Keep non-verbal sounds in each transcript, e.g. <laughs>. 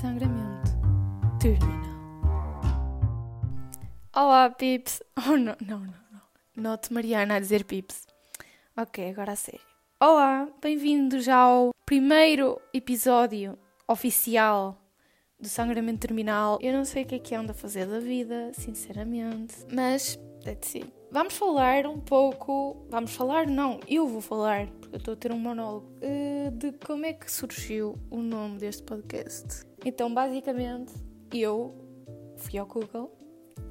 Sangramento terminal. Olá, pips. <laughs> Oh, não, não, não, não. Note Mariana a dizer pips. Ok, agora a sério. Olá, bem-vindos ao primeiro episódio oficial do Sangramento Terminal. Eu não sei o que é que ando a fazer da vida, sinceramente, mas that's it. Vamos falar um pouco. Vamos falar? Não, eu vou falar, porque eu estou a ter um monólogo, uh, de como é que surgiu o nome deste podcast. Então, basicamente, eu fui ao Google,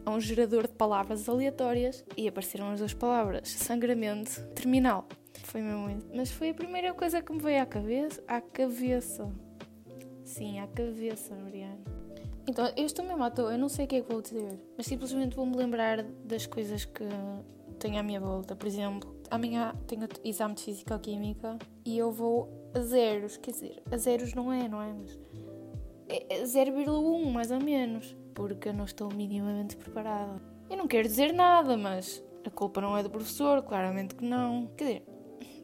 a um gerador de palavras aleatórias, e apareceram as duas palavras: sangramento terminal. Foi isso. Mas foi a primeira coisa que me veio à cabeça. À cabeça. Sim, à cabeça, Mariana. Então, mesmo à toa, eu não sei o que é que vou dizer, mas simplesmente vou-me lembrar das coisas que tenho à minha volta. Por exemplo, amanhã tenho exame de Física-Química e eu vou a zeros, quer dizer, a zeros não é, não é? Mas é 0,1 mais ou menos, porque eu não estou minimamente preparada. Eu não quero dizer nada, mas a culpa não é do professor, claramente que não. Quer dizer,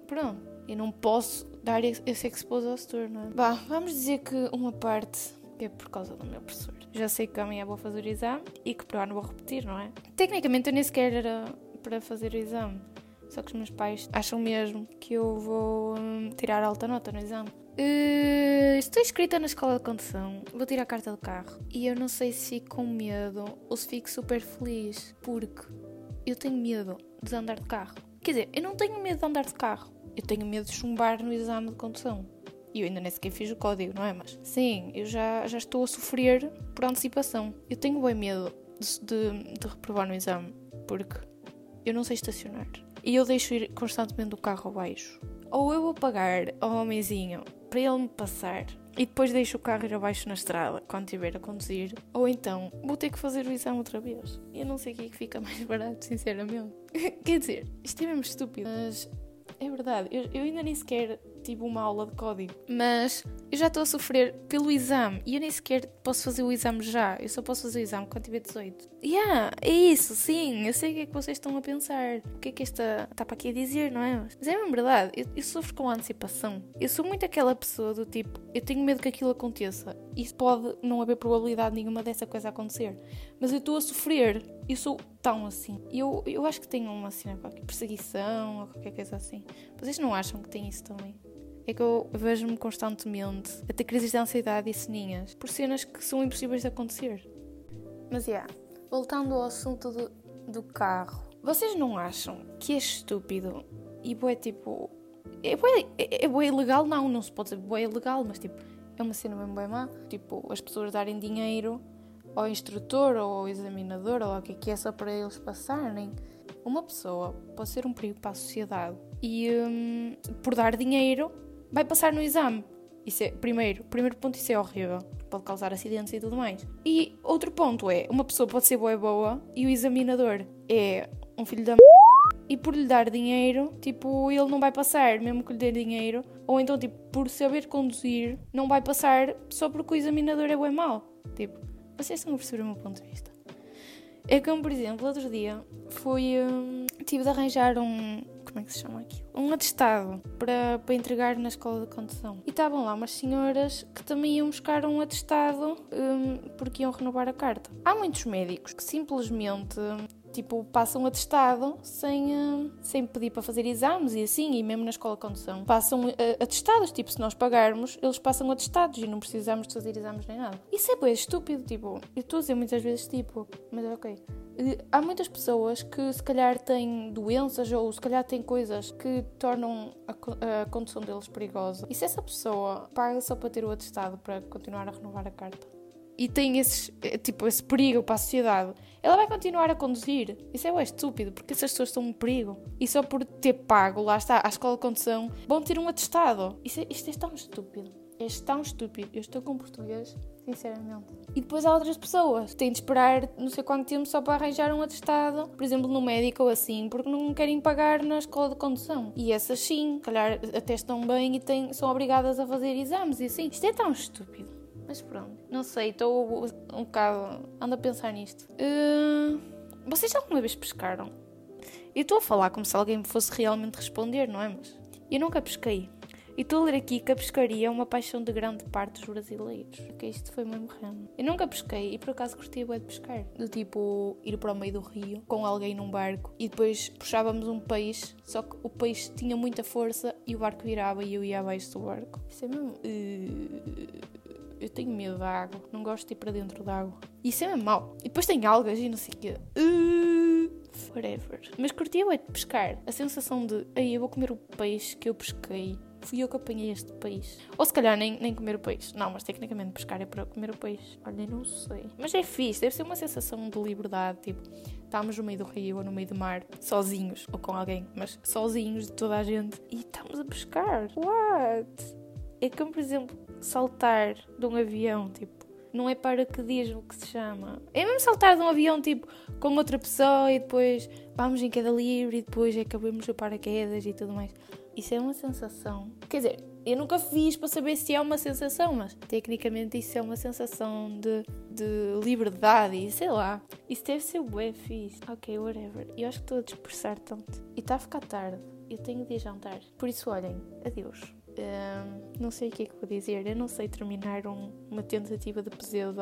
pronto, eu não posso dar esse expositor, não é? Bah, vamos dizer que uma parte é por causa do meu professor. Já sei que amanhã vou fazer o exame e que para ano vou repetir, não é? Tecnicamente eu nem sequer era para fazer o exame. Só que os meus pais acham mesmo que eu vou hum, tirar alta nota no exame. Uh, estou inscrita na escola de condução, vou tirar a carta do carro e eu não sei se fico com medo ou se fico super feliz porque eu tenho medo de andar de carro. Quer dizer, eu não tenho medo de andar de carro, eu tenho medo de chumbar no exame de condução. E eu ainda nem sequer fiz o código, não é? Mas sim, eu já, já estou a sofrer por antecipação. Eu tenho bem medo de, de, de reprovar no exame, porque eu não sei estacionar. E eu deixo ir constantemente o carro abaixo. Ou eu vou pagar ao homenzinho para ele me passar e depois deixo o carro ir abaixo na estrada quando estiver a conduzir. Ou então vou ter que fazer o exame outra vez. Eu não sei o que é que fica <laughs> mais barato, sinceramente. <laughs> Quer dizer, isto é mesmo estúpido, mas é verdade. Eu, eu ainda nem sequer tive uma aula de código. Mas eu já estou a sofrer pelo exame e eu nem sequer posso fazer o exame já. Eu só posso fazer o exame quando tiver 18. Yeah, é isso, sim. Eu sei o que é que vocês estão a pensar. O que é que esta está para aqui a dizer, não é? Mas é mesmo verdade. Eu, eu sofro com antecipação. Eu sou muito aquela pessoa do tipo, eu tenho medo que aquilo aconteça. E pode não haver probabilidade nenhuma dessa coisa acontecer. Mas eu estou a sofrer. Eu sou tão assim. Eu, eu acho que tenho uma qualquer perseguição ou qualquer coisa assim. Vocês não acham que tem isso também? É que eu vejo-me constantemente a ter crises de ansiedade e ceninhas por cenas que são impossíveis de acontecer. Mas, yeah, voltando ao assunto do, do carro, vocês não acham que é estúpido e é tipo. É bué, é, é ilegal? Não, não se pode dizer bué ilegal, mas tipo, é uma cena bem bem má. Tipo, as pessoas darem dinheiro ao instrutor ou ao examinador ou o que é que é só para eles passarem. Uma pessoa pode ser um perigo para a sociedade e hum, por dar dinheiro vai passar no exame. Isso é, primeiro, primeiro ponto, isso é horrível. Pode causar acidentes e tudo mais. E outro ponto é, uma pessoa pode ser boa e boa e o examinador é um filho da m... e por lhe dar dinheiro, tipo, ele não vai passar, mesmo que lhe dê dinheiro. Ou então, tipo, por saber conduzir, não vai passar só porque o examinador é bom e mau. Tipo, vocês estão a perceber o meu ponto de vista. É como, por exemplo, outro dia fui. Hum, tive de arranjar um, como é que se chama aqui? Um atestado para, para entregar na escola de condução. E estavam lá umas senhoras que também iam buscar um atestado um, porque iam renovar a carta. Há muitos médicos que simplesmente tipo, passam atestado sem, uh, sem pedir para fazer exames e assim, e mesmo na escola de condução. Passam uh, atestados, tipo, se nós pagarmos, eles passam atestados e não precisamos de fazer exames nem nada. Isso é bem estúpido, tipo, eu estou a dizer muitas vezes, tipo, mas é ok. Uh, há muitas pessoas que se calhar têm doenças ou se calhar têm coisas que tornam a, a condução deles perigosa. E se essa pessoa paga só para ter o atestado para continuar a renovar a carta? E tem esses, eh, tipo, esse perigo para a sociedade, ela vai continuar a conduzir. Isso é estúpido, porque essas pessoas são um perigo. E só por ter pago, lá está, à escola de condução, vão ter um atestado. Isso é, isto é tão estúpido. É tão estúpido. Eu estou com português, sinceramente. E depois há outras pessoas que têm de esperar não sei quanto tempo só para arranjar um atestado, por exemplo, no médico ou assim, porque não querem pagar na escola de condução. E essas sim, calhar atestam bem e têm, são obrigadas a fazer exames e assim. Isto é tão estúpido. Mas pronto, não sei, estou um bocado. ando a pensar nisto. Uh, vocês alguma vez pescaram? Eu estou a falar como se alguém me fosse realmente responder, não é? Mas eu nunca pesquei. E estou a ler aqui que a pescaria é uma paixão de grande parte dos brasileiros. Porque isto foi mesmo random. Eu nunca pesquei e por acaso gostei de pescar. Do tipo, ir para o meio do rio com alguém num barco e depois puxávamos um peixe, só que o peixe tinha muita força e o barco virava e eu ia abaixo do barco. Isso é mesmo. Uh, eu tenho medo da água, não gosto de ir para dentro da água. Isso é mesmo mau. E depois tem algas e não sei o quê. Uh, forever. Mas curtia é de pescar. A sensação de, aí eu vou comer o peixe que eu pesquei fui eu que apanhei este peixe. Ou se calhar nem, nem comer o peixe. Não, mas tecnicamente pescar é para comer o peixe. Olha, não sei. Mas é fixe, deve ser uma sensação de liberdade. Tipo, estamos no meio do rio ou no meio do mar, sozinhos, ou com alguém, mas sozinhos de toda a gente, e estamos a pescar. What? É como, por exemplo, saltar de um avião, tipo. Não é para que se chama. É mesmo saltar de um avião, tipo, com outra pessoa e depois vamos em queda livre e depois acabamos o paraquedas e tudo mais. Isso é uma sensação. Quer dizer, eu nunca fiz para saber se é uma sensação, mas tecnicamente isso é uma sensação de, de liberdade e sei lá. Isso deve ser bué fixe. Ok, whatever. Eu acho que estou a dispersar tanto. E está a ficar tarde. Eu tenho de jantar. Por isso, olhem, adeus. Não sei o que é que vou dizer. Eu não sei terminar um, uma tentativa de pseudo,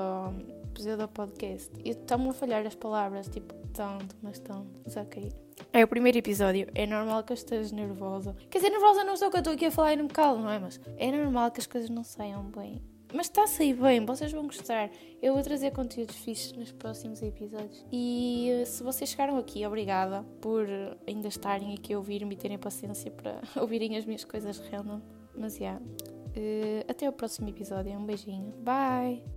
pseudo podcast. Estão-me a falhar as palavras, tipo, tanto, mas tanto. Mas ok. É o primeiro episódio. É normal que eu esteja nervosa. Quer dizer, nervosa não estou que eu estou aqui a falar e não me calo, não é? Mas é normal que as coisas não saiam bem. Mas está a sair bem, vocês vão gostar. Eu vou trazer conteúdos fixos nos próximos episódios. E eh, se vocês chegaram aqui, obrigada por ainda estarem aqui a ouvir-me e terem paciência para <laughs> ouvirem as minhas coisas random. Mas. Yeah. Uh, até o próximo episódio. Um beijinho. Bye!